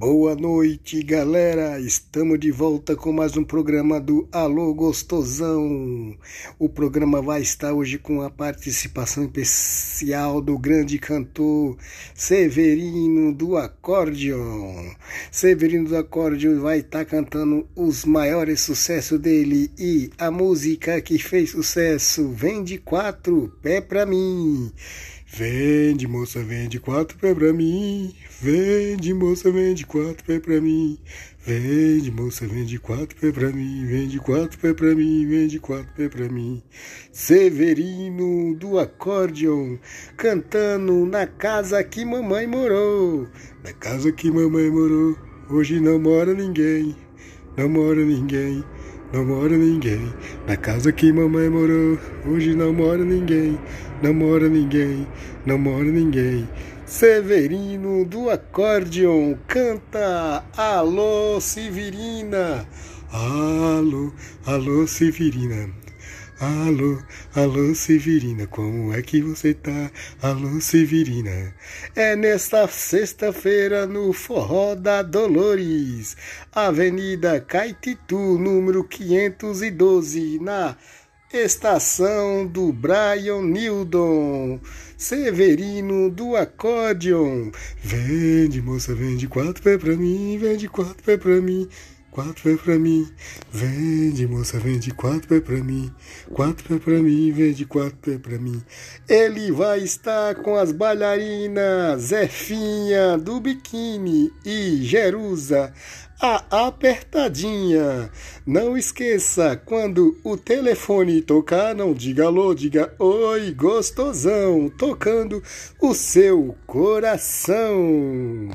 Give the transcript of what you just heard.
Boa noite, galera! Estamos de volta com mais um programa do Alô Gostosão. O programa vai estar hoje com a participação especial do grande cantor Severino do Acórdion. Severino do Acórdion vai estar cantando os maiores sucessos dele e a música que fez sucesso vem de quatro pé pra mim. Vende, moça, vende quatro pé pra mim. Vende, moça, vende quatro pé pra mim. Vende, moça, vende quatro pé pra mim. Vende quatro pé pra mim. Vende quatro pé pra mim. Severino do acórdion, cantando na casa que mamãe morou. Na casa que mamãe morou, hoje não mora ninguém. Não mora ninguém. Não mora ninguém na casa que mamãe morou. Hoje não mora ninguém, não mora ninguém, não mora ninguém. Severino do Acórdion canta Alô Severina. Alô, alô Severina. Alô, alô Severina, como é que você tá? Alô Severina. É nesta sexta-feira no Forró da Dolores, Avenida Caetitu, número 512, na estação do Brian Nildon. Severino do Acórdion. Vende, moça, vende quatro pé pra mim, vende quatro pé pra mim. Quatro pé pra mim, vende, moça, vende quatro pé pra mim. Quatro pé pra mim, vende quatro pé pra mim. Ele vai estar com as bailarinas Zefinha do biquíni e Jerusa, a apertadinha. Não esqueça, quando o telefone tocar, não diga alô, diga oi, gostosão, tocando o seu coração.